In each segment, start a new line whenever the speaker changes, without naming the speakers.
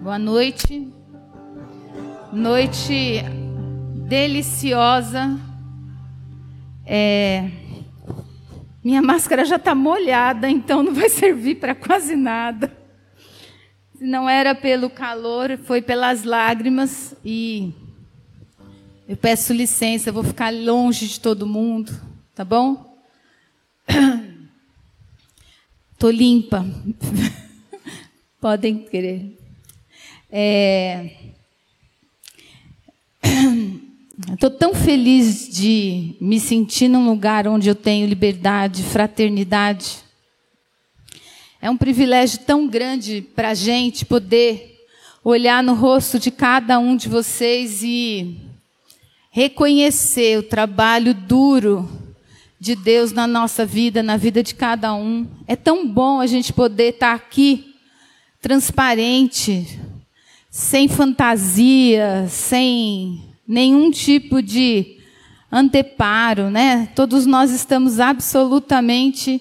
Boa noite. Noite deliciosa. É... Minha máscara já está molhada, então não vai servir para quase nada. Se não era pelo calor, foi pelas lágrimas. E eu peço licença, vou ficar longe de todo mundo, tá bom? Tô limpa. Podem querer. É... Estou tão feliz de me sentir num lugar onde eu tenho liberdade, fraternidade. É um privilégio tão grande para a gente poder olhar no rosto de cada um de vocês e reconhecer o trabalho duro de Deus na nossa vida, na vida de cada um. É tão bom a gente poder estar aqui transparente, sem fantasia, sem nenhum tipo de anteparo, né? Todos nós estamos absolutamente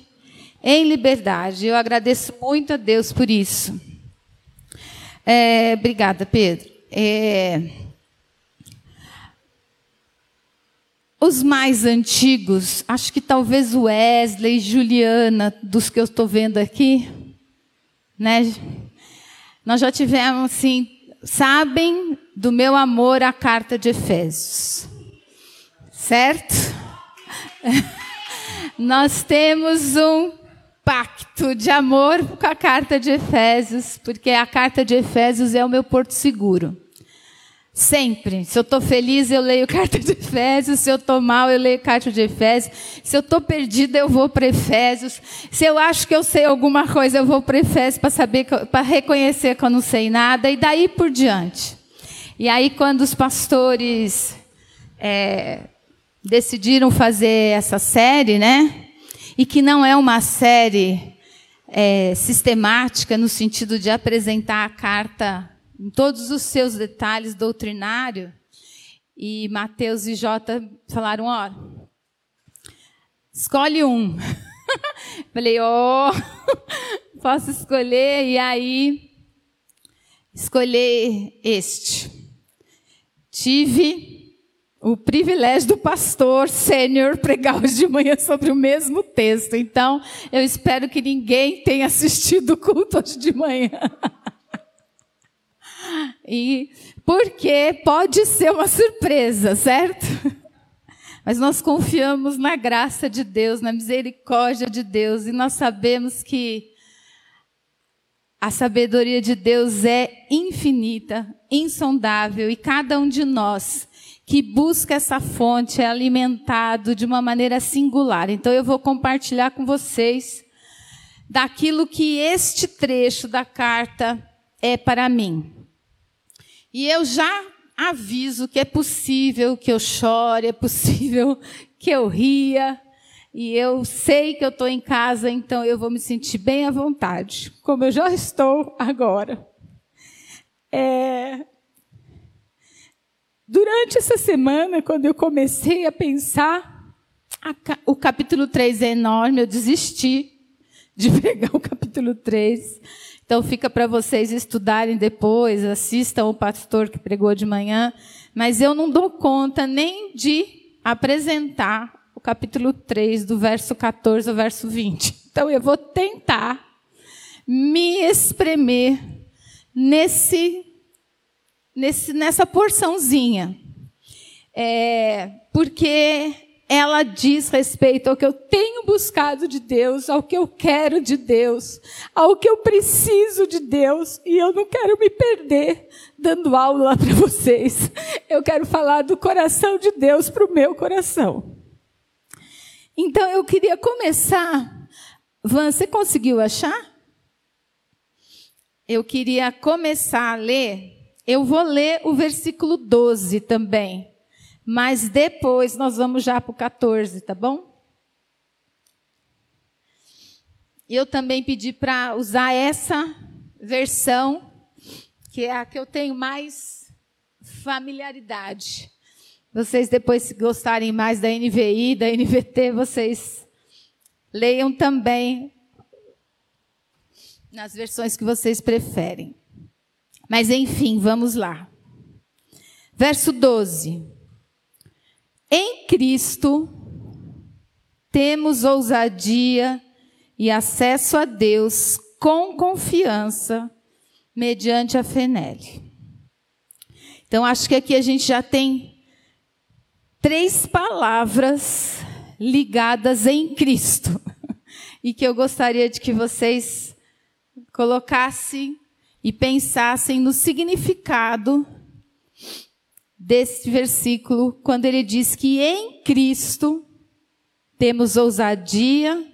em liberdade. Eu agradeço muito a Deus por isso. É, obrigada, Pedro. É, os mais antigos, acho que talvez Wesley, Juliana, dos que eu estou vendo aqui, né? Nós já tivemos assim sabem do meu amor à carta de Efésios. Certo? Nós temos um pacto de amor com a carta de Efésios, porque a carta de Efésios é o meu porto seguro. Sempre. Se eu estou feliz, eu leio carta de Efésios. Se eu estou mal, eu leio carta de Efésios. Se eu estou perdida, eu vou para Efésios. Se eu acho que eu sei alguma coisa, eu vou para Efésios para saber, para reconhecer que eu não sei nada. E daí por diante. E aí, quando os pastores é, decidiram fazer essa série, né? E que não é uma série é, sistemática no sentido de apresentar a carta em todos os seus detalhes doutrinário. E Mateus e Jota falaram: ó, escolhe um. Falei, ó, oh, posso escolher. E aí, escolher este. Tive o privilégio do pastor sênior pregar hoje de manhã sobre o mesmo texto. Então, eu espero que ninguém tenha assistido o culto hoje de manhã. E porque pode ser uma surpresa, certo? Mas nós confiamos na graça de Deus, na misericórdia de Deus, e nós sabemos que a sabedoria de Deus é infinita, insondável, e cada um de nós que busca essa fonte é alimentado de uma maneira singular. Então eu vou compartilhar com vocês daquilo que este trecho da carta é para mim. E eu já aviso que é possível que eu chore, é possível que eu ria. E eu sei que eu estou em casa, então eu vou me sentir bem à vontade, como eu já estou agora. É... Durante essa semana, quando eu comecei a pensar, o capítulo 3 é enorme, eu desisti de pegar o capítulo 3. Então fica para vocês estudarem depois, assistam o pastor que pregou de manhã, mas eu não dou conta nem de apresentar o capítulo 3, do verso 14 ao verso 20. Então eu vou tentar me espremer nesse, nesse nessa porçãozinha. É, porque ela diz respeito ao que eu tenho buscado de Deus, ao que eu quero de Deus, ao que eu preciso de Deus, e eu não quero me perder dando aula para vocês. Eu quero falar do coração de Deus para o meu coração. Então eu queria começar. Van, você conseguiu achar? Eu queria começar a ler. Eu vou ler o versículo 12 também. Mas depois nós vamos já para o 14, tá bom? Eu também pedi para usar essa versão, que é a que eu tenho mais familiaridade. Vocês depois, se gostarem mais da NVI, da NVT, vocês leiam também nas versões que vocês preferem. Mas enfim, vamos lá. Verso 12. Em Cristo temos ousadia e acesso a Deus com confiança mediante a fé nele. Então acho que aqui a gente já tem três palavras ligadas em Cristo e que eu gostaria de que vocês colocassem e pensassem no significado desse versículo, quando ele diz que em Cristo temos ousadia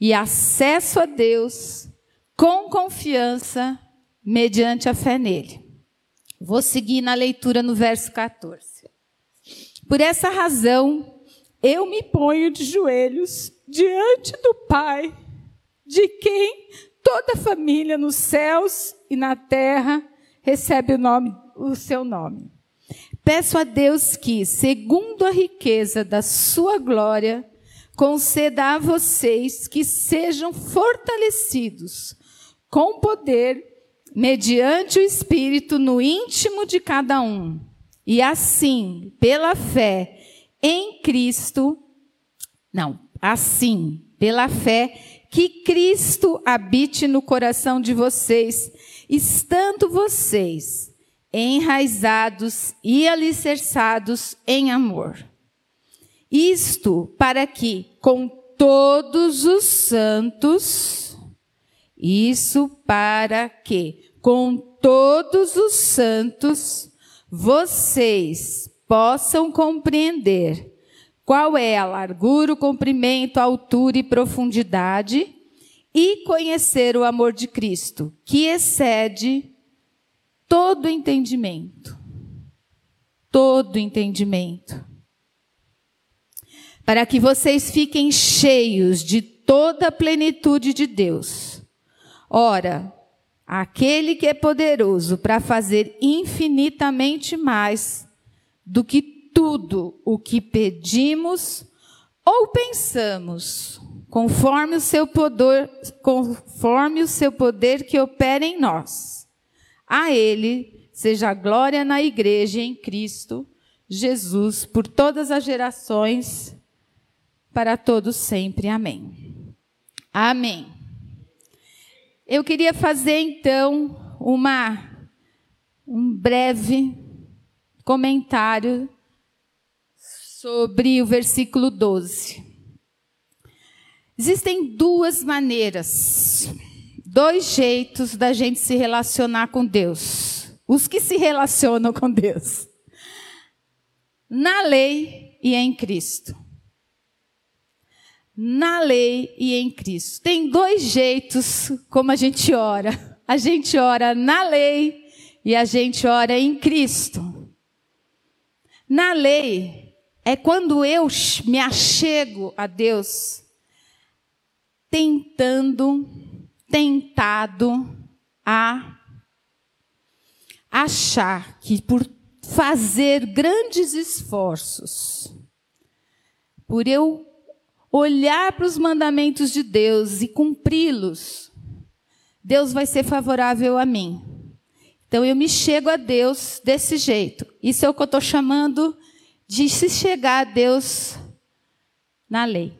e acesso a Deus com confiança mediante a fé nele. Vou seguir na leitura no verso 14. Por essa razão, eu me ponho de joelhos diante do Pai, de quem toda família nos céus e na terra recebe o, nome, o seu nome. Peço a Deus que, segundo a riqueza da sua glória, conceda a vocês que sejam fortalecidos com poder mediante o Espírito no íntimo de cada um. E assim, pela fé em Cristo, não, assim, pela fé, que Cristo habite no coração de vocês, estando vocês enraizados e alicerçados em amor. Isto para que, com todos os santos, isso para que, com todos os santos, vocês possam compreender qual é a largura, o comprimento, a altura e profundidade, e conhecer o amor de Cristo, que excede todo entendimento. Todo entendimento. Para que vocês fiquem cheios de toda a plenitude de Deus. Ora, aquele que é poderoso para fazer infinitamente mais do que tudo o que pedimos ou pensamos, conforme o seu poder, conforme o seu poder que opera em nós. A Ele seja a glória na igreja em Cristo Jesus por todas as gerações, para todos sempre. Amém. Amém. Eu queria fazer então uma um breve comentário sobre o versículo 12. Existem duas maneiras dois jeitos da gente se relacionar com Deus. Os que se relacionam com Deus. Na lei e em Cristo. Na lei e em Cristo. Tem dois jeitos como a gente ora. A gente ora na lei e a gente ora em Cristo. Na lei é quando eu me achego a Deus tentando tentado a achar que por fazer grandes esforços, por eu olhar para os mandamentos de Deus e cumpri-los, Deus vai ser favorável a mim. Então eu me chego a Deus desse jeito. Isso é o que eu estou chamando de se chegar a Deus na lei.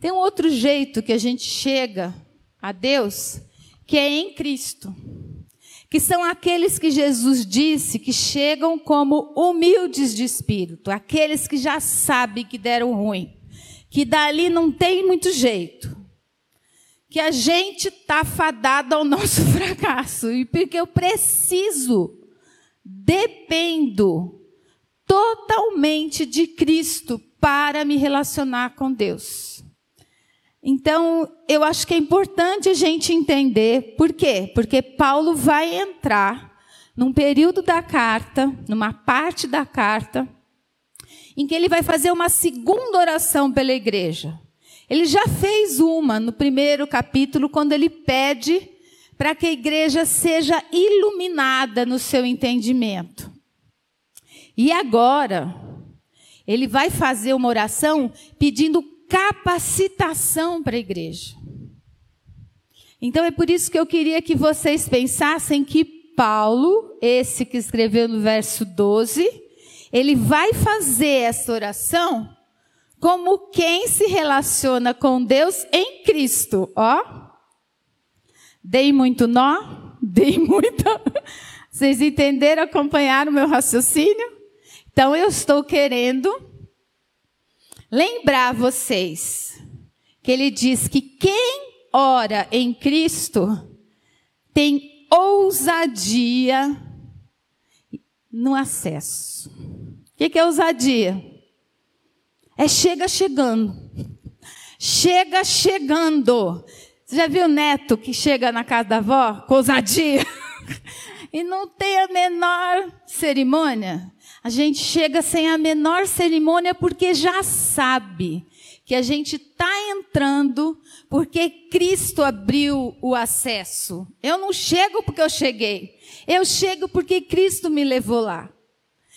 Tem um outro jeito que a gente chega a Deus, que é em Cristo. Que são aqueles que Jesus disse que chegam como humildes de espírito, aqueles que já sabem que deram ruim, que dali não tem muito jeito, que a gente está fadado ao nosso fracasso, e porque eu preciso, dependo totalmente de Cristo para me relacionar com Deus. Então, eu acho que é importante a gente entender por quê? Porque Paulo vai entrar num período da carta, numa parte da carta, em que ele vai fazer uma segunda oração pela igreja. Ele já fez uma no primeiro capítulo, quando ele pede para que a igreja seja iluminada no seu entendimento. E agora, ele vai fazer uma oração pedindo capacitação para a igreja. Então é por isso que eu queria que vocês pensassem que Paulo, esse que escreveu no verso 12, ele vai fazer essa oração como quem se relaciona com Deus em Cristo, ó. Dei muito nó, dei muita. Vocês entenderam, acompanharam o meu raciocínio? Então eu estou querendo lembrar vocês que ele diz que quem ora em Cristo tem ousadia no acesso. O que é ousadia? É chega chegando. Chega chegando. Você já viu o neto que chega na casa da avó com ousadia? e não tem a menor cerimônia? A gente chega sem a menor cerimônia porque já sabe que a gente está entrando porque Cristo abriu o acesso. Eu não chego porque eu cheguei. Eu chego porque Cristo me levou lá.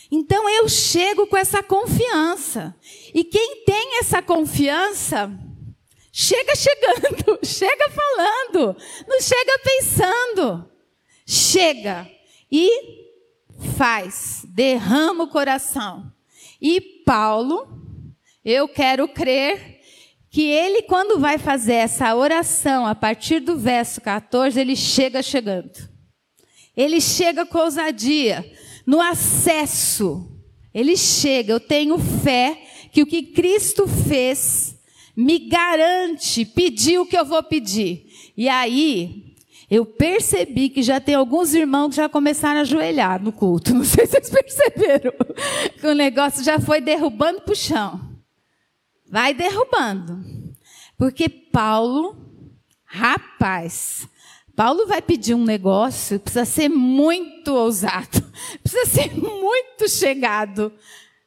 Então eu chego com essa confiança. E quem tem essa confiança, chega chegando, chega falando, não chega pensando. Chega e faz, derrama o coração. E Paulo, eu quero crer que ele, quando vai fazer essa oração, a partir do verso 14, ele chega chegando. Ele chega com ousadia, no acesso. Ele chega, eu tenho fé que o que Cristo fez me garante pedir o que eu vou pedir. E aí, eu percebi que já tem alguns irmãos que já começaram a ajoelhar no culto. Não sei se vocês perceberam. Que o negócio já foi derrubando para o chão. Vai derrubando. Porque Paulo, rapaz, Paulo vai pedir um negócio, precisa ser muito ousado, precisa ser muito chegado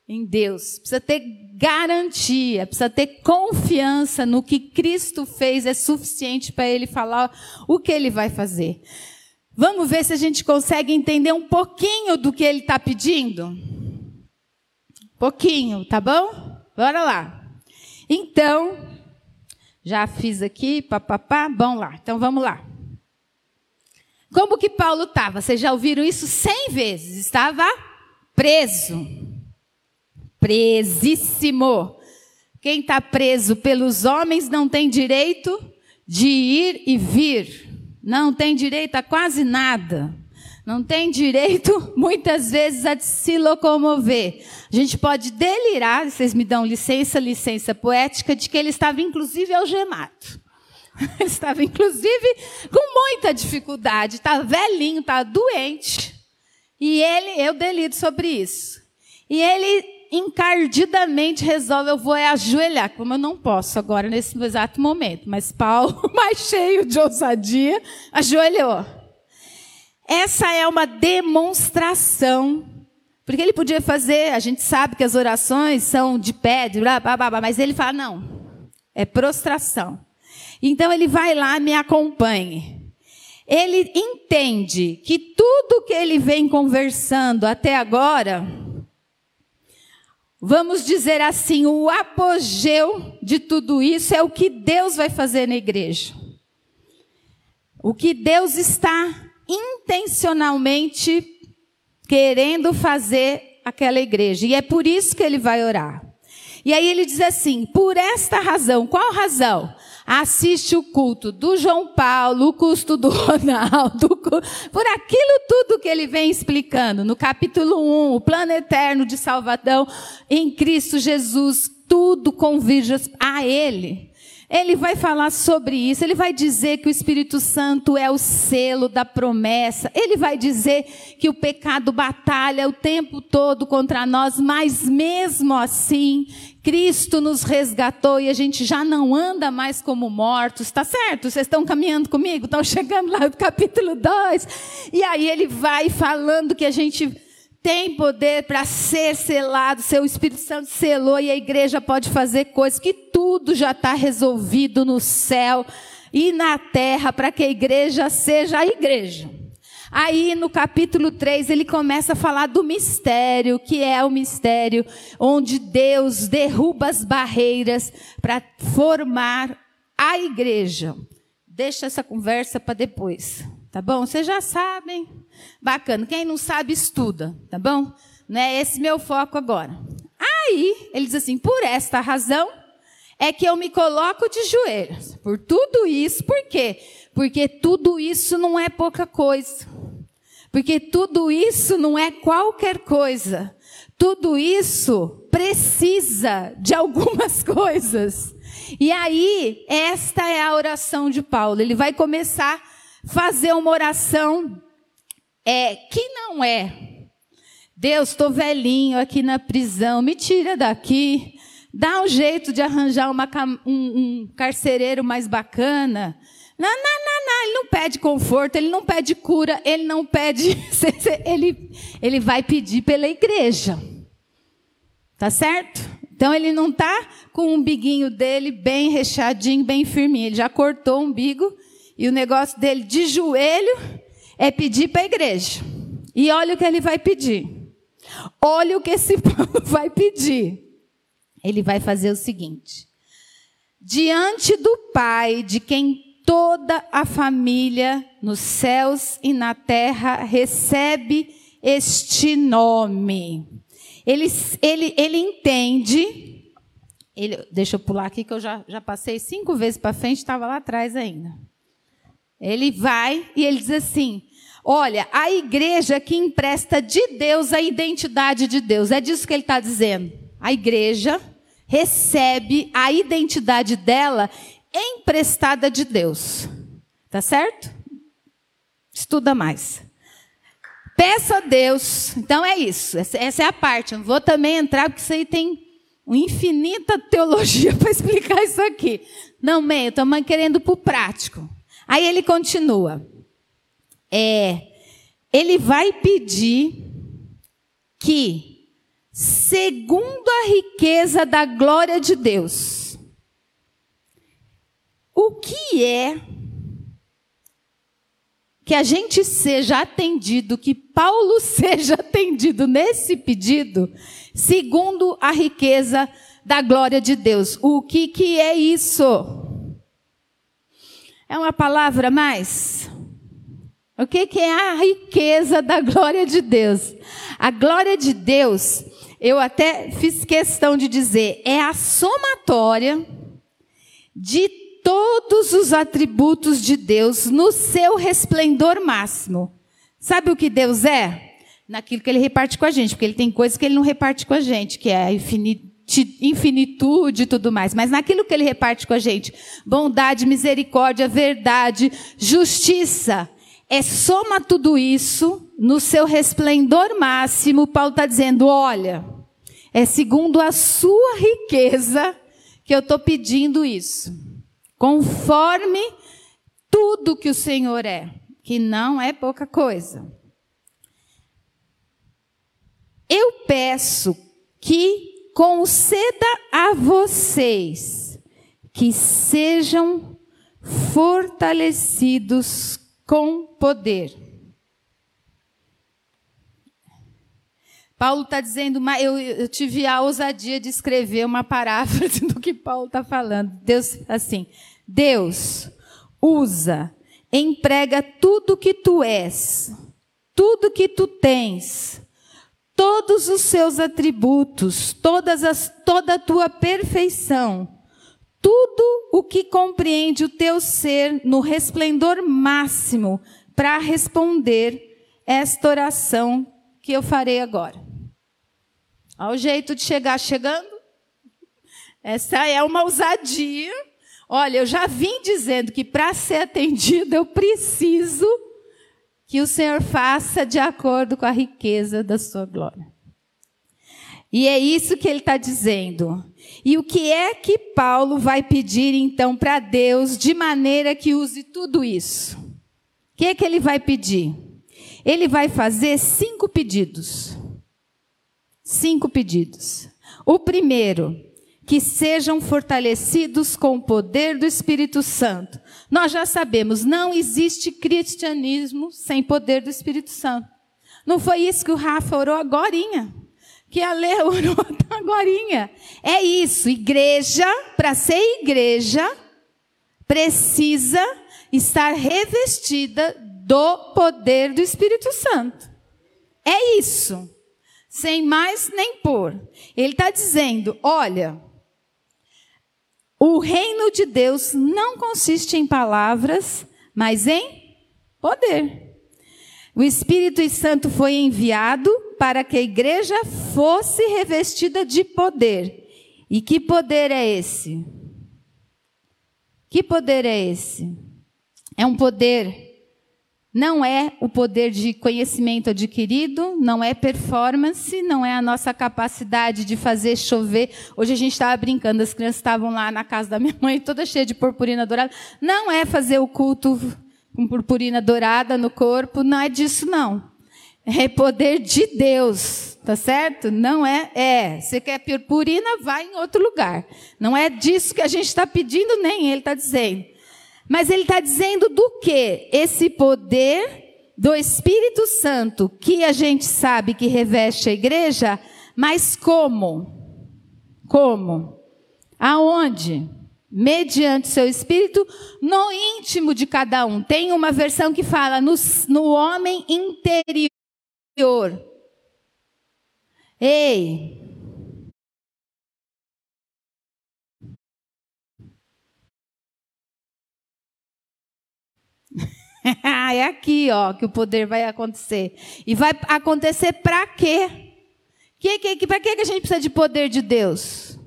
em Deus, precisa ter garantia, precisa ter confiança no que Cristo fez, é suficiente para ele falar o que ele vai fazer. Vamos ver se a gente consegue entender um pouquinho do que ele está pedindo? Pouquinho, tá bom? Bora lá. Então, já fiz aqui, papapá, bom lá. Então vamos lá. Como que Paulo estava? Vocês já ouviram isso cem vezes. Estava preso. Presíssimo. Quem está preso pelos homens não tem direito de ir e vir. Não tem direito a quase nada não tem direito, muitas vezes, a se locomover. A gente pode delirar, vocês me dão licença, licença poética, de que ele estava, inclusive, algemado. Estava, inclusive, com muita dificuldade, estava velhinho, estava doente. E ele, eu deliro sobre isso. E ele encardidamente resolve, eu vou ajoelhar, como eu não posso agora nesse exato momento. Mas Paulo, mais cheio de ousadia, ajoelhou. Essa é uma demonstração. Porque ele podia fazer, a gente sabe que as orações são de pé, de blá, blá, blá, mas ele fala: não, é prostração. Então ele vai lá, me acompanhe. Ele entende que tudo que ele vem conversando até agora, vamos dizer assim, o apogeu de tudo isso é o que Deus vai fazer na igreja. O que Deus está intencionalmente querendo fazer aquela igreja. E é por isso que ele vai orar. E aí ele diz assim: por esta razão, qual razão? Assiste o culto do João Paulo, o custo do Ronaldo, por aquilo tudo que ele vem explicando no capítulo 1, o plano eterno de salvação em Cristo Jesus, tudo convirge a ele. Ele vai falar sobre isso, ele vai dizer que o Espírito Santo é o selo da promessa, ele vai dizer que o pecado batalha o tempo todo contra nós, mas mesmo assim, Cristo nos resgatou e a gente já não anda mais como mortos, tá certo? Vocês estão caminhando comigo? Estão chegando lá no capítulo 2. E aí ele vai falando que a gente tem poder para ser selado, seu Espírito Santo selou e a igreja pode fazer coisas que tudo já está resolvido no céu e na terra para que a igreja seja a igreja. Aí no capítulo 3 ele começa a falar do mistério, que é o mistério onde Deus derruba as barreiras para formar a igreja. Deixa essa conversa para depois, tá bom? Vocês já sabem. Bacana. Quem não sabe, estuda, tá bom? Não é esse meu foco agora. Aí, ele diz assim: por esta razão é que eu me coloco de joelhos. Por tudo isso, por quê? Porque tudo isso não é pouca coisa. Porque tudo isso não é qualquer coisa. Tudo isso precisa de algumas coisas. E aí, esta é a oração de Paulo. Ele vai começar a fazer uma oração é, que não é. Deus, estou velhinho aqui na prisão, me tira daqui. Dá um jeito de arranjar uma, um, um carcereiro mais bacana. Não, não, não, ele não pede conforto, ele não pede cura, ele não pede. ele, ele vai pedir pela igreja. Tá certo? Então ele não está com o umbiguinho dele bem recheadinho, bem firminho. Ele já cortou o umbigo e o negócio dele de joelho é pedir para a igreja. E olha o que ele vai pedir. Olha o que esse povo vai pedir. Ele vai fazer o seguinte: diante do Pai, de quem toda a família nos céus e na terra recebe este nome. Ele, ele, ele entende. Ele, deixa eu pular aqui que eu já, já passei cinco vezes para frente, estava lá atrás ainda. Ele vai e ele diz assim: Olha, a igreja que empresta de Deus a identidade de Deus. É disso que ele está dizendo. A igreja recebe a identidade dela emprestada de Deus. Tá certo? Estuda mais. Peça a Deus. Então é isso. Essa é a parte. Eu não vou também entrar, porque isso aí tem uma infinita teologia para explicar isso aqui. Não, meio, estamos querendo para o prático. Aí ele continua. É, ele vai pedir que, segundo a riqueza da glória de Deus, o que é que a gente seja atendido, que Paulo seja atendido nesse pedido, segundo a riqueza da glória de Deus. O que, que é isso? É uma palavra mais? O que, que é a riqueza da glória de Deus? A glória de Deus, eu até fiz questão de dizer, é a somatória de todos os atributos de Deus no seu resplendor máximo. Sabe o que Deus é? Naquilo que ele reparte com a gente, porque ele tem coisas que ele não reparte com a gente, que é a infinitude e tudo mais. Mas naquilo que ele reparte com a gente, bondade, misericórdia, verdade, justiça, é soma tudo isso no seu resplendor máximo. Paulo está dizendo: olha, é segundo a sua riqueza que eu estou pedindo isso conforme tudo que o Senhor é, que não é pouca coisa. Eu peço que conceda a vocês que sejam fortalecidos com poder. Paulo está dizendo, eu, eu, tive a ousadia de escrever uma paráfrase do que Paulo está falando. Deus, assim, Deus usa, emprega tudo que tu és, tudo que tu tens, todos os seus atributos, todas as, toda a tua perfeição, tudo o que compreende o teu ser no resplendor máximo para responder esta oração que eu farei agora. Ao jeito de chegar chegando, essa é uma ousadia Olha, eu já vim dizendo que para ser atendido eu preciso que o Senhor faça de acordo com a riqueza da sua glória. E é isso que ele está dizendo. E o que é que Paulo vai pedir então para Deus de maneira que use tudo isso? O que é que ele vai pedir? Ele vai fazer cinco pedidos. Cinco pedidos. O primeiro, que sejam fortalecidos com o poder do Espírito Santo. Nós já sabemos, não existe cristianismo sem poder do Espírito Santo. Não foi isso que o Rafa orou agorinha? Que a Lê orou agorinha. É isso, igreja, para ser igreja, precisa estar revestida do poder do Espírito Santo. É isso. Sem mais nem por. Ele está dizendo: olha, o reino de Deus não consiste em palavras, mas em poder. O Espírito Santo foi enviado para que a igreja fosse revestida de poder. E que poder é esse? Que poder é esse? É um poder não é o poder de conhecimento adquirido, não é performance, não é a nossa capacidade de fazer chover. Hoje a gente estava brincando, as crianças estavam lá na casa da minha mãe, toda cheia de purpurina dourada. Não é fazer o culto com purpurina dourada no corpo, não é disso não. É poder de Deus, tá certo? Não é, é. Você quer purpurina, vai em outro lugar. Não é disso que a gente está pedindo, nem ele está dizendo. Mas ele está dizendo do que? Esse poder do Espírito Santo, que a gente sabe que reveste a igreja, mas como? Como? Aonde? Mediante seu espírito, no íntimo de cada um. Tem uma versão que fala no, no homem interior. Ei, é aqui, ó, que o poder vai acontecer. E vai acontecer para quê? Que, que, para que, que a gente precisa de poder de Deus?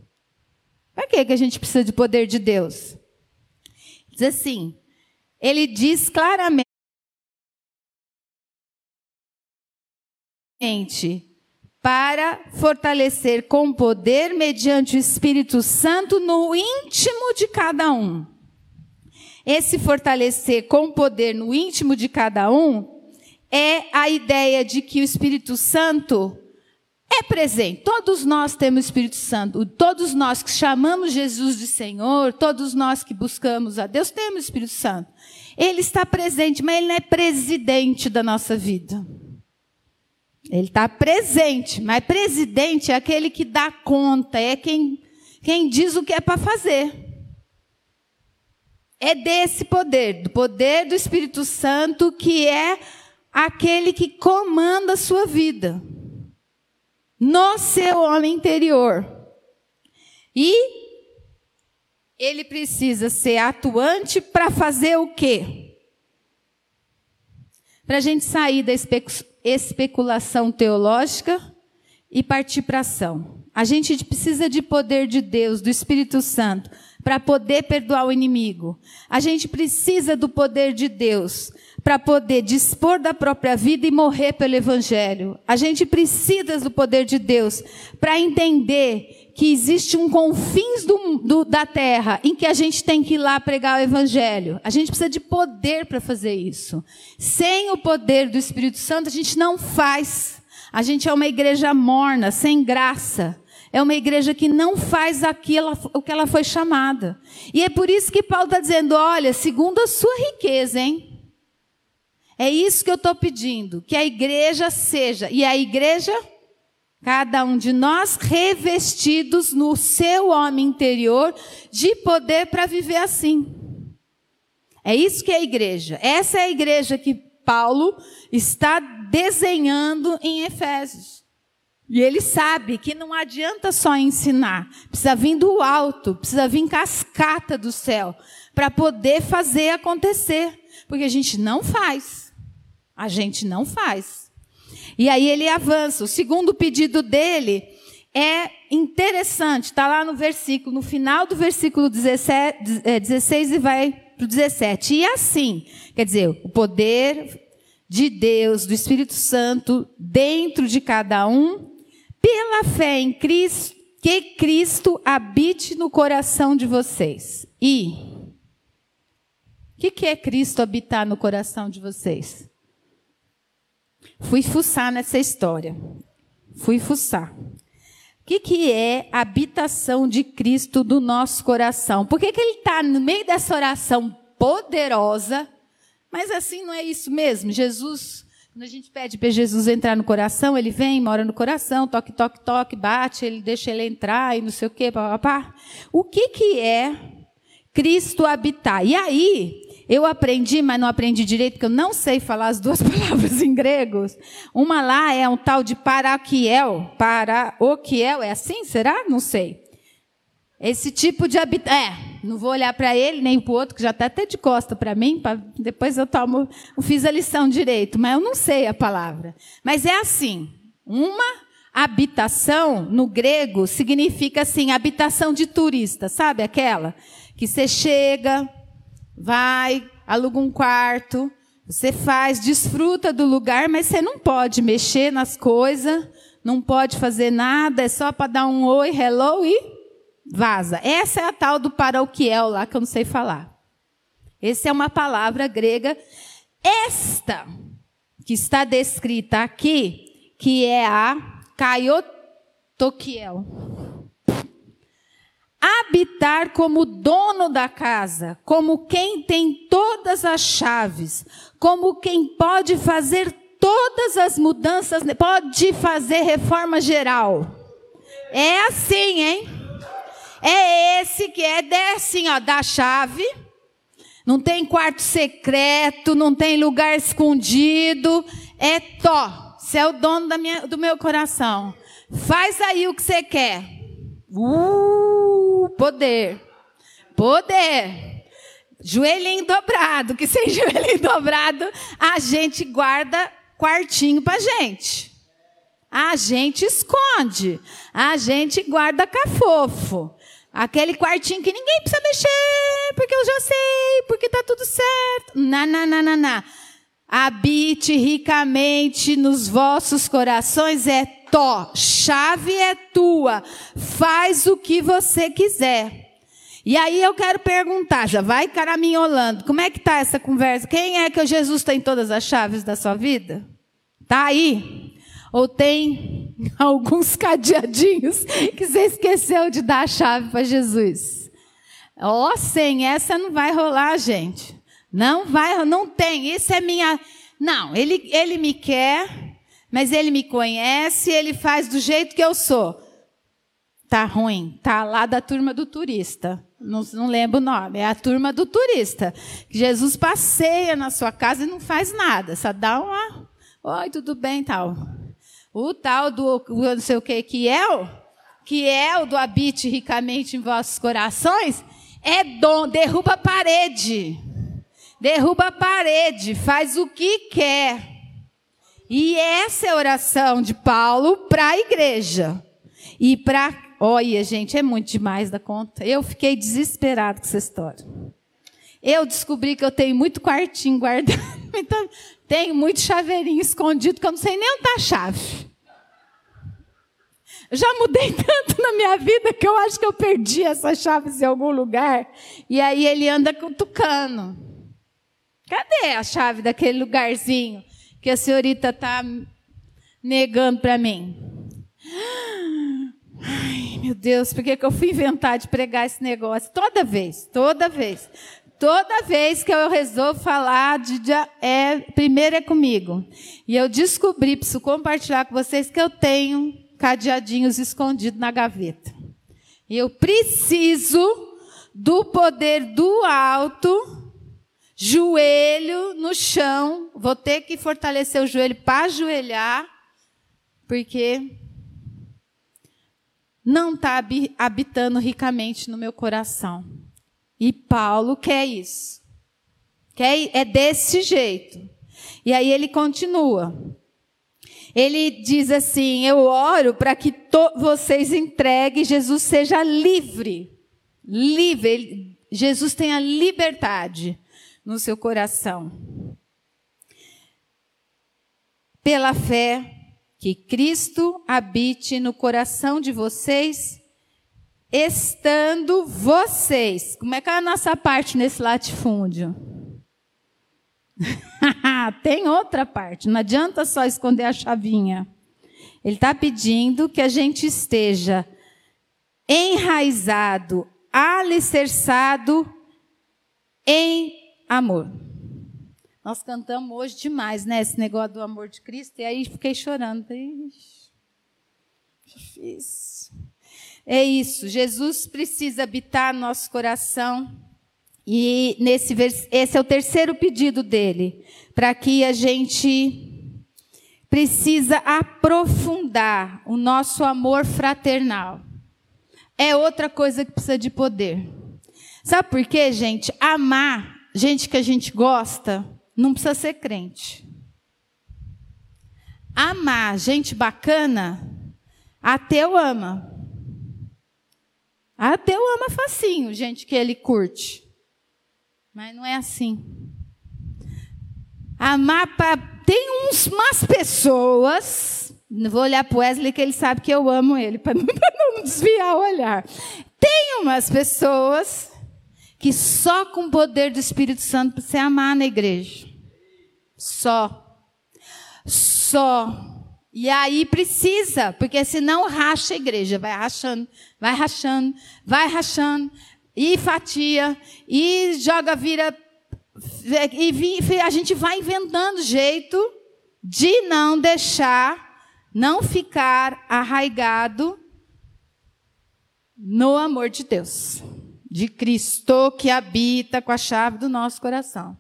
Para que, que a gente precisa de poder de Deus? Diz assim, ele diz claramente para fortalecer com poder mediante o Espírito Santo no íntimo de cada um. Esse fortalecer com poder no íntimo de cada um é a ideia de que o Espírito Santo é presente. Todos nós temos o Espírito Santo. Todos nós que chamamos Jesus de Senhor, todos nós que buscamos a Deus, temos o Espírito Santo. Ele está presente, mas ele não é presidente da nossa vida. Ele está presente, mas presidente é aquele que dá conta, é quem, quem diz o que é para fazer é desse poder, do poder do Espírito Santo, que é aquele que comanda a sua vida no seu homem interior. E ele precisa ser atuante para fazer o quê? Para a gente sair da especulação teológica e partir para ação. A gente precisa de poder de Deus, do Espírito Santo, para poder perdoar o inimigo. A gente precisa do poder de Deus para poder dispor da própria vida e morrer pelo Evangelho. A gente precisa do poder de Deus para entender que existe um confins do, do, da terra em que a gente tem que ir lá pregar o Evangelho. A gente precisa de poder para fazer isso. Sem o poder do Espírito Santo, a gente não faz. A gente é uma igreja morna, sem graça é uma igreja que não faz aquilo, o que ela foi chamada. E é por isso que Paulo está dizendo: olha, segundo a sua riqueza, hein? É isso que eu estou pedindo, que a igreja seja. E a igreja, cada um de nós, revestidos no seu homem interior de poder para viver assim. É isso que é a igreja. Essa é a igreja que Paulo está desenhando em Efésios. E ele sabe que não adianta só ensinar, precisa vir do alto, precisa vir cascata do céu, para poder fazer acontecer. Porque a gente não faz. A gente não faz. E aí ele avança. O segundo pedido dele é interessante, está lá no versículo, no final do versículo 17, 16 é, e vai para o 17. E assim, quer dizer, o poder de Deus, do Espírito Santo, dentro de cada um, pela fé em Cristo, que Cristo habite no coração de vocês. E o que, que é Cristo habitar no coração de vocês? Fui fuçar nessa história. Fui fuçar. O que, que é a habitação de Cristo do nosso coração? Por que, que ele está no meio dessa oração poderosa? Mas assim não é isso mesmo. Jesus quando a gente pede para Jesus entrar no coração, ele vem, mora no coração, toque, toque, toque, bate, ele deixa ele entrar e não sei o quê. O que, que é Cristo habitar? E aí, eu aprendi, mas não aprendi direito, porque eu não sei falar as duas palavras em grego. Uma lá é um tal de paraquiel. Paraoquiel, é assim? Será? Não sei. Esse tipo de habitação. É, não vou olhar para ele nem para o outro, que já está até de costa para mim, pra... depois eu tomo. Eu fiz a lição direito, mas eu não sei a palavra. Mas é assim: uma habitação, no grego, significa assim, habitação de turista, sabe aquela? Que você chega, vai, aluga um quarto, você faz, desfruta do lugar, mas você não pode mexer nas coisas, não pode fazer nada, é só para dar um oi, hello e vaza. Essa é a tal do paroquiel lá que eu não sei falar. Essa é uma palavra grega. Esta que está descrita aqui, que é a kaiotokiel habitar como dono da casa, como quem tem todas as chaves, como quem pode fazer todas as mudanças, pode fazer reforma geral. É assim, hein? É esse que é assim, ó, da chave. Não tem quarto secreto, não tem lugar escondido. É tó. Você é o dono minha, do meu coração. Faz aí o que você quer. Uh, poder. Poder. Joelhinho dobrado, que sem joelhinho dobrado, a gente guarda quartinho pra gente. A gente esconde. A gente guarda cafofo. Aquele quartinho que ninguém precisa mexer, porque eu já sei, porque tá tudo certo. Não, não, não, não, não. Habite ricamente nos vossos corações é Tó, chave é tua, faz o que você quiser. E aí eu quero perguntar, já vai caraminholando, como é que está essa conversa? Quem é que Jesus tem todas as chaves da sua vida? Tá aí? Ou tem alguns cadeadinhos que você esqueceu de dar a chave para Jesus? Ó, oh, sem essa não vai rolar, gente. Não vai, não tem. Isso é minha. Não, ele, ele me quer, mas ele me conhece, ele faz do jeito que eu sou. Tá ruim, tá lá da turma do turista. Não, não lembro o nome, é a turma do turista. Jesus passeia na sua casa e não faz nada, só dá uma. Oi, tudo bem, tal. O tal do não sei o que, que é o, que é o do habite ricamente em vossos corações, é dom, derruba a parede. Derruba a parede, faz o que quer. E essa é a oração de Paulo para a igreja. E para. Olha, gente, é muito demais da conta. Eu fiquei desesperado com essa história. Eu descobri que eu tenho muito quartinho guardado. Então, tenho muito chaveirinho escondido que eu não sei nem onde está a chave. Já mudei tanto na minha vida que eu acho que eu perdi essas chaves em algum lugar. E aí ele anda cutucando. Cadê a chave daquele lugarzinho? que a senhorita está negando para mim. Ai, meu Deus, por que, que eu fui inventar de pregar esse negócio? Toda vez, toda vez. Toda vez que eu resolvo falar de, é, primeiro é comigo. E eu descobri, preciso compartilhar com vocês que eu tenho cadeadinhos escondidos na gaveta. E eu preciso do poder do alto joelho no chão, vou ter que fortalecer o joelho para ajoelhar, porque não está habitando ricamente no meu coração. E Paulo quer isso. Quer, é desse jeito. E aí ele continua. Ele diz assim: Eu oro para que vocês entreguem, Jesus seja livre. Livre. Ele, Jesus tenha liberdade no seu coração. Pela fé, que Cristo habite no coração de vocês, estando vocês. Como é que é a nossa parte nesse latifúndio? Tem outra parte, não adianta só esconder a chavinha. Ele está pedindo que a gente esteja enraizado, alicerçado em amor. Nós cantamos hoje demais, né? Esse negócio do amor de Cristo, e aí fiquei chorando. Ixi, difícil. É isso, Jesus precisa habitar no nosso coração. E nesse esse é o terceiro pedido dele, para que a gente precisa aprofundar o nosso amor fraternal. É outra coisa que precisa de poder. Sabe por quê, gente? Amar gente que a gente gosta não precisa ser crente. Amar gente bacana, ateu ama. Ateu ama facinho, gente que ele curte. Mas não é assim. Amar para. Tem uns, umas pessoas. Vou olhar para o Wesley que ele sabe que eu amo ele, para não, não desviar o olhar. Tem umas pessoas que só com o poder do Espírito Santo você amar na igreja. Só. Só. E aí precisa, porque senão racha a igreja, vai rachando, vai rachando, vai rachando, e fatia, e joga, vira. E a gente vai inventando jeito de não deixar, não ficar arraigado no amor de Deus, de Cristo que habita com a chave do nosso coração.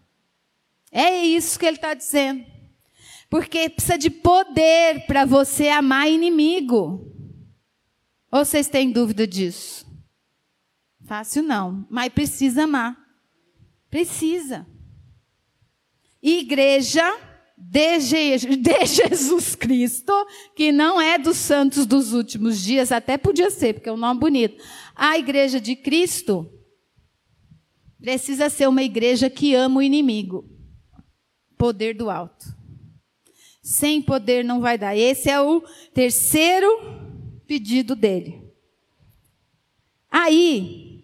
É isso que ele está dizendo. Porque precisa de poder para você amar inimigo. Ou vocês têm dúvida disso? Fácil não, mas precisa amar. Precisa. Igreja de, de Jesus Cristo, que não é dos santos dos últimos dias, até podia ser, porque é um nome bonito. A igreja de Cristo precisa ser uma igreja que ama o inimigo. Poder do alto. Sem poder não vai dar. Esse é o terceiro pedido dele. Aí,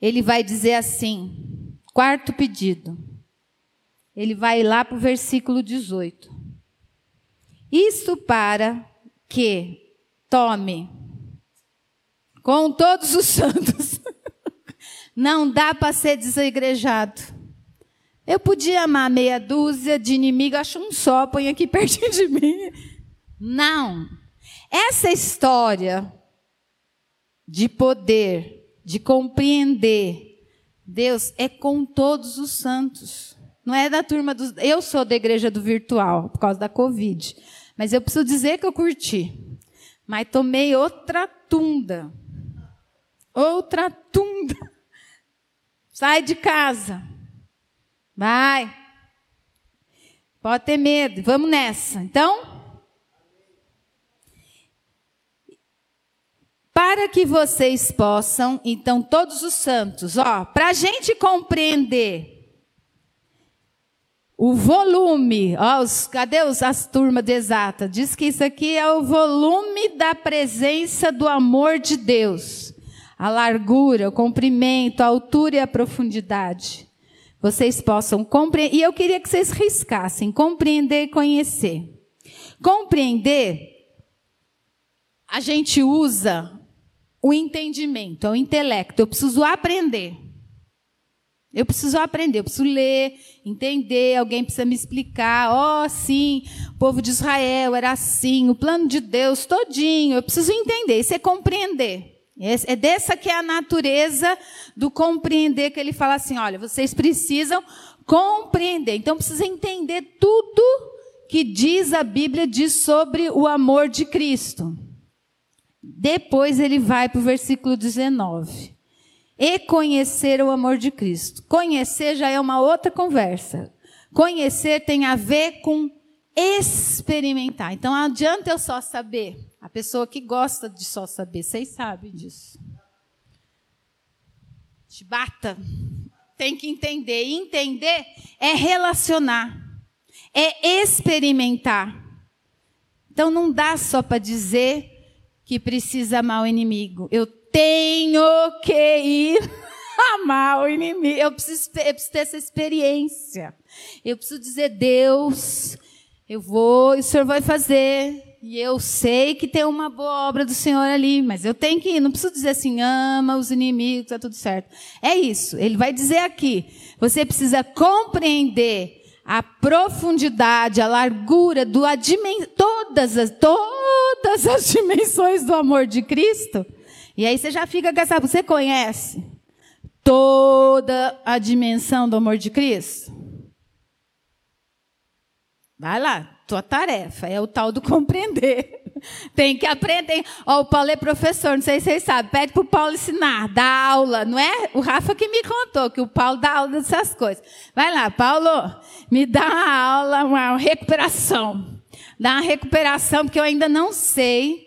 ele vai dizer assim: quarto pedido. Ele vai lá para o versículo 18. Isto para que tome com todos os santos. Não dá para ser desegrejado. Eu podia amar meia dúzia de inimigos, acho um só, põe aqui pertinho de mim. Não. Essa história de poder, de compreender Deus é com todos os santos. Não é da turma dos. Eu sou da igreja do virtual, por causa da Covid. Mas eu preciso dizer que eu curti. Mas tomei outra tunda. Outra tunda. Sai de casa. Vai. Pode ter medo. Vamos nessa. Então. Para que vocês possam, então, todos os santos, ó, para a gente compreender o volume, ó, os, cadê os, as turmas de exata? Diz que isso aqui é o volume da presença do amor de Deus. A largura, o comprimento, a altura e a profundidade vocês possam compreender. E eu queria que vocês riscassem: compreender e conhecer. Compreender, a gente usa o entendimento, o intelecto. Eu preciso aprender. Eu preciso aprender, eu preciso ler, entender, alguém precisa me explicar. Oh, sim, o povo de Israel era assim, o plano de Deus todinho. Eu preciso entender, isso é compreender. É dessa que é a natureza do compreender, que ele fala assim: olha, vocês precisam compreender. Então precisa entender tudo que diz a Bíblia diz sobre o amor de Cristo. Depois ele vai para o versículo 19. E conhecer o amor de Cristo. Conhecer já é uma outra conversa. Conhecer tem a ver com experimentar. Então adianta eu só saber. A pessoa que gosta de só saber, vocês sabem disso. Bata. Tem que entender. E entender é relacionar, é experimentar. Então não dá só para dizer que precisa amar o inimigo. Eu tenho que ir amar o inimigo. Eu preciso, eu preciso ter essa experiência. Eu preciso dizer, Deus, eu vou, o Senhor vai fazer. E eu sei que tem uma boa obra do Senhor ali, mas eu tenho que ir. Não preciso dizer assim, ama os inimigos, está tudo certo. É isso. Ele vai dizer aqui. Você precisa compreender a profundidade, a largura, do, todas, as, todas as dimensões do amor de Cristo. E aí você já fica essa. Você conhece toda a dimensão do amor de Cristo? Vai lá, tua tarefa é o tal do compreender. Tem que aprender. Ó, o Paulo é professor, não sei se vocês sabem. Pede para o Paulo ensinar, dar aula, não é? O Rafa que me contou que o Paulo dá aula dessas coisas. Vai lá, Paulo, me dá uma aula, uma recuperação. Dá uma recuperação, porque eu ainda não sei,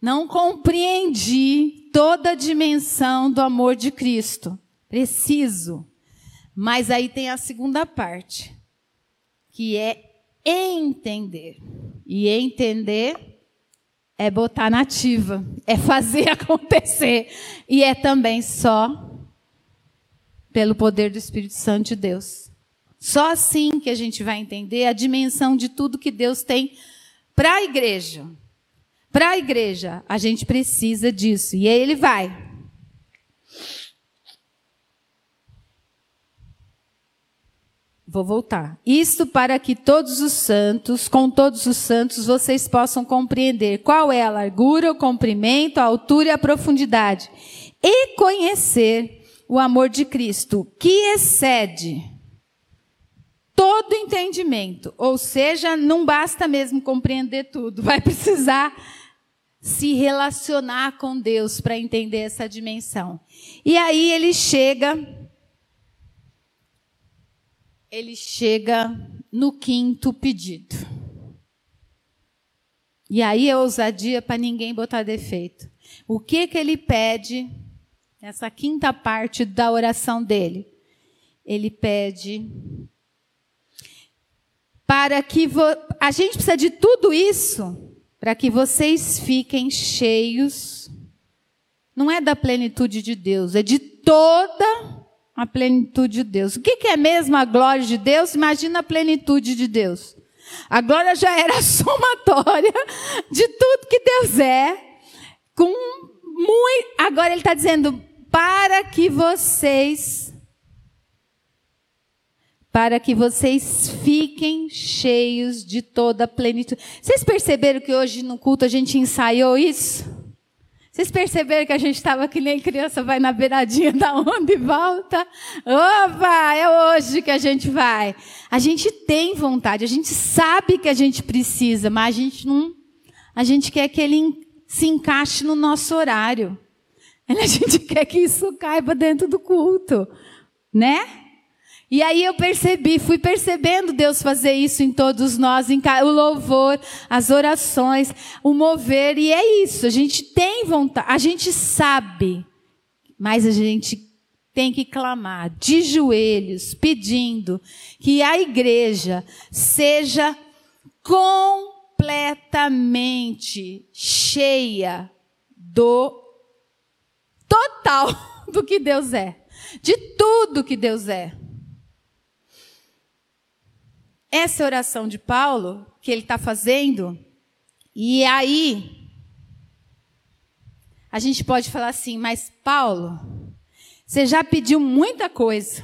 não compreendi toda a dimensão do amor de Cristo. Preciso. Mas aí tem a segunda parte, que é entender. E entender é botar nativa, é fazer acontecer. E é também só pelo poder do Espírito Santo de Deus. Só assim que a gente vai entender a dimensão de tudo que Deus tem para a igreja. Para a igreja, a gente precisa disso. E aí ele vai. Vou voltar. Isto para que todos os santos, com todos os santos, vocês possam compreender qual é a largura, o comprimento, a altura e a profundidade. E conhecer o amor de Cristo, que excede todo entendimento. Ou seja, não basta mesmo compreender tudo, vai precisar se relacionar com Deus para entender essa dimensão. E aí ele chega ele chega no quinto pedido. E aí é ousadia para ninguém botar defeito. O que que ele pede nessa quinta parte da oração dele? Ele pede para que vo... a gente precisa de tudo isso para que vocês fiquem cheios. Não é da plenitude de Deus, é de toda a plenitude de Deus. O que, é mesmo a glória de Deus? Imagina a plenitude de Deus. A glória já era a somatória de tudo que Deus é, com muito. Agora ele está dizendo para que vocês, para que vocês fiquem cheios de toda a plenitude. Vocês perceberam que hoje no culto a gente ensaiou isso? Vocês perceberam que a gente estava que nem criança vai na beiradinha da onda e volta? Opa, é hoje que a gente vai. A gente tem vontade, a gente sabe que a gente precisa, mas a gente não. A gente quer que ele se encaixe no nosso horário. A gente quer que isso caiba dentro do culto, né? E aí eu percebi, fui percebendo Deus fazer isso em todos nós, em o louvor, as orações, o mover, e é isso. A gente tem vontade, a gente sabe, mas a gente tem que clamar de joelhos, pedindo que a igreja seja completamente cheia do total do que Deus é, de tudo que Deus é. Essa oração de Paulo, que ele está fazendo, e aí, a gente pode falar assim, mas Paulo, você já pediu muita coisa.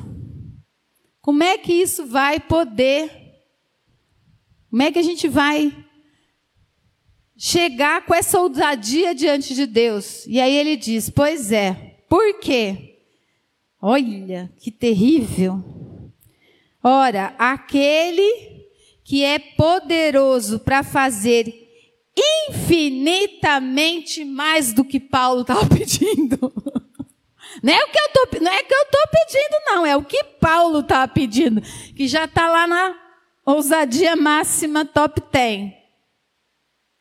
Como é que isso vai poder? Como é que a gente vai chegar com essa ousadia diante de Deus? E aí ele diz: Pois é, por quê? Olha, que terrível. Ora, aquele que é poderoso para fazer infinitamente mais do que Paulo estava pedindo. Não é o que eu tô, não é que eu estou pedindo, não, é o que Paulo estava pedindo, que já está lá na ousadia máxima top 10.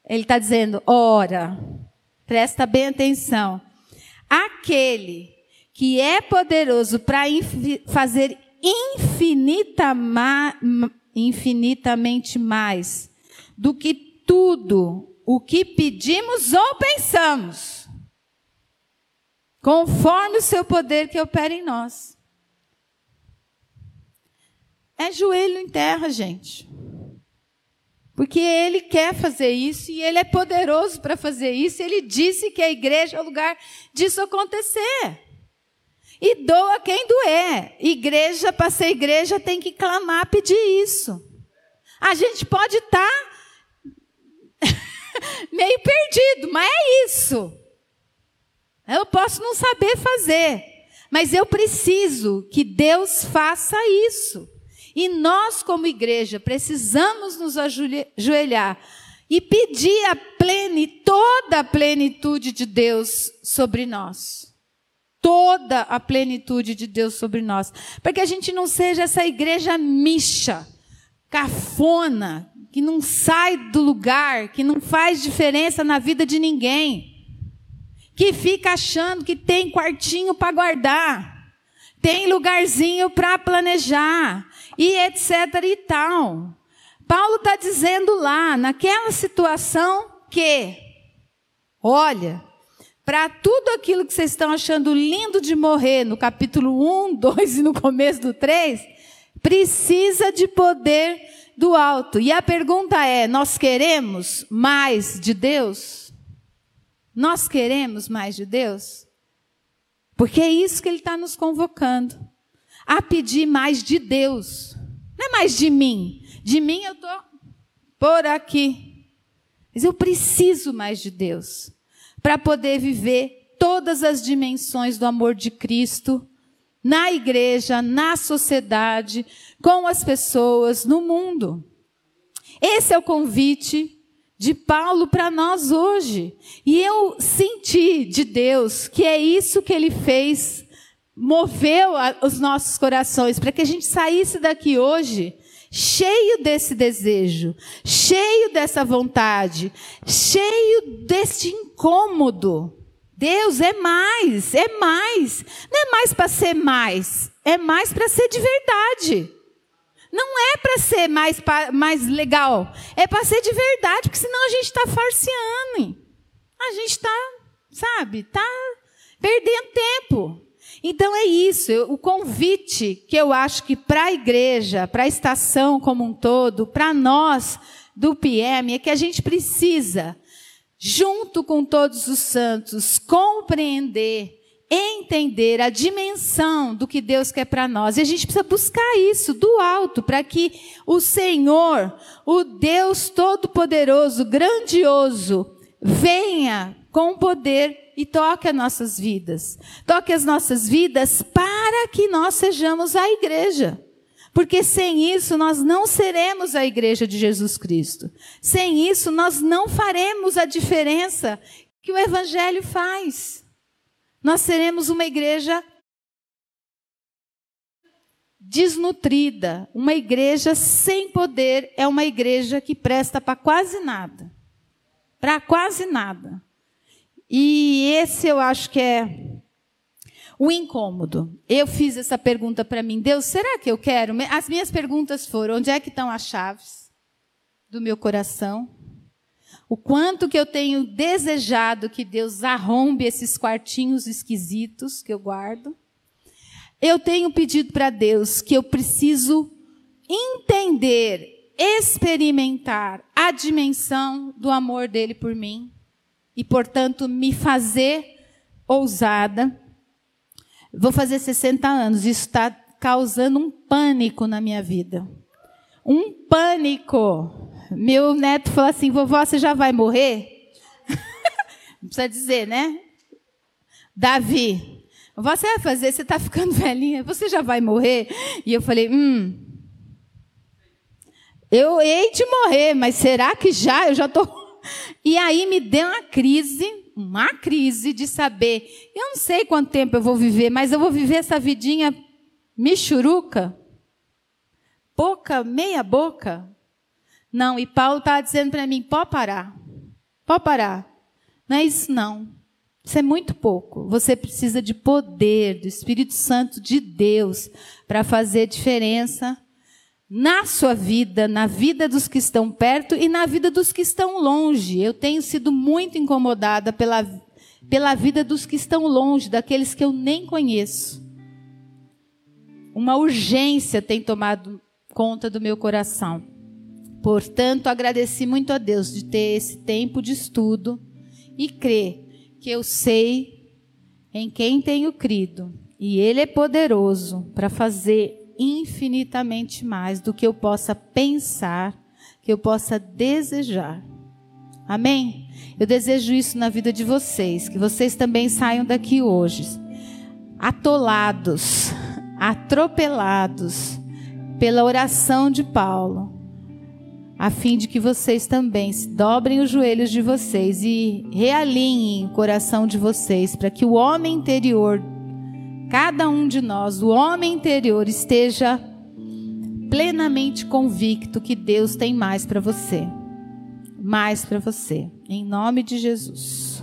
Ele está dizendo: ora, presta bem atenção, aquele que é poderoso para fazer infinitamente mais do que tudo o que pedimos ou pensamos, conforme o seu poder que opera em nós. É joelho em terra, gente. Porque ele quer fazer isso e ele é poderoso para fazer isso. Ele disse que a igreja é o lugar disso acontecer. E doa quem doer. Igreja, para ser igreja, tem que clamar, pedir isso. A gente pode estar tá meio perdido, mas é isso. Eu posso não saber fazer. Mas eu preciso que Deus faça isso. E nós, como igreja, precisamos nos ajoelhar e pedir a plene, toda a plenitude de Deus sobre nós. Toda a plenitude de Deus sobre nós. Para que a gente não seja essa igreja micha, cafona, que não sai do lugar, que não faz diferença na vida de ninguém. Que fica achando que tem quartinho para guardar, tem lugarzinho para planejar, e etc e tal. Paulo está dizendo lá, naquela situação, que, olha, para tudo aquilo que vocês estão achando lindo de morrer, no capítulo 1, 2 e no começo do 3, precisa de poder do alto. E a pergunta é: nós queremos mais de Deus? Nós queremos mais de Deus? Porque é isso que Ele está nos convocando a pedir mais de Deus. Não é mais de mim. De mim eu estou por aqui. Mas eu preciso mais de Deus para poder viver todas as dimensões do amor de Cristo na igreja, na sociedade, com as pessoas, no mundo. Esse é o convite de Paulo para nós hoje. E eu senti de Deus que é isso que ele fez moveu a, os nossos corações para que a gente saísse daqui hoje cheio desse desejo, cheio dessa vontade, cheio deste incômodo. Deus é mais, é mais. Não é mais para ser mais, é mais para ser de verdade. Não é para ser mais, mais legal, é para ser de verdade, porque senão a gente está farciando. A gente está, sabe, está perdendo tempo. Então é isso, o convite que eu acho que para a igreja, para a estação como um todo, para nós do PM, é que a gente precisa, junto com todos os santos, compreender, entender a dimensão do que Deus quer para nós. E a gente precisa buscar isso do alto, para que o Senhor, o Deus Todo-Poderoso, grandioso, venha com poder e toque as nossas vidas. Toque as nossas vidas para que nós sejamos a igreja. Porque sem isso nós não seremos a igreja de Jesus Cristo. Sem isso nós não faremos a diferença que o evangelho faz. Nós seremos uma igreja desnutrida, uma igreja sem poder é uma igreja que presta para quase nada. Para quase nada. E esse eu acho que é o incômodo. Eu fiz essa pergunta para mim, Deus, será que eu quero? As minhas perguntas foram: onde é que estão as chaves do meu coração? O quanto que eu tenho desejado que Deus arrombe esses quartinhos esquisitos que eu guardo? Eu tenho pedido para Deus que eu preciso entender, experimentar a dimensão do amor dele por mim e, portanto, me fazer ousada. Vou fazer 60 anos, isso está causando um pânico na minha vida. Um pânico. Meu neto falou assim: vovó, você já vai morrer? Não precisa dizer, né? Davi, você vai fazer, você está ficando velhinha, você já vai morrer? E eu falei: hum. Eu hei de morrer, mas será que já? Eu já estou. E aí me deu uma crise, uma crise de saber, eu não sei quanto tempo eu vou viver, mas eu vou viver essa vidinha michuruca, boca, meia boca. Não, e Paulo estava dizendo para mim, pode parar, pode parar. Não é isso não. Isso é muito pouco. Você precisa de poder do Espírito Santo de Deus para fazer diferença na sua vida, na vida dos que estão perto e na vida dos que estão longe. Eu tenho sido muito incomodada pela, pela vida dos que estão longe, daqueles que eu nem conheço. Uma urgência tem tomado conta do meu coração. Portanto, agradeci muito a Deus de ter esse tempo de estudo e crer que eu sei em quem tenho crido. E Ele é poderoso para fazer infinitamente mais do que eu possa pensar, que eu possa desejar. Amém? Eu desejo isso na vida de vocês, que vocês também saiam daqui hoje atolados, atropelados pela oração de Paulo, a fim de que vocês também dobrem os joelhos de vocês e realinhem o coração de vocês, para que o homem interior, cada um de nós, o homem interior, esteja plenamente convicto que Deus tem mais para você. Mais para você. Em nome de Jesus.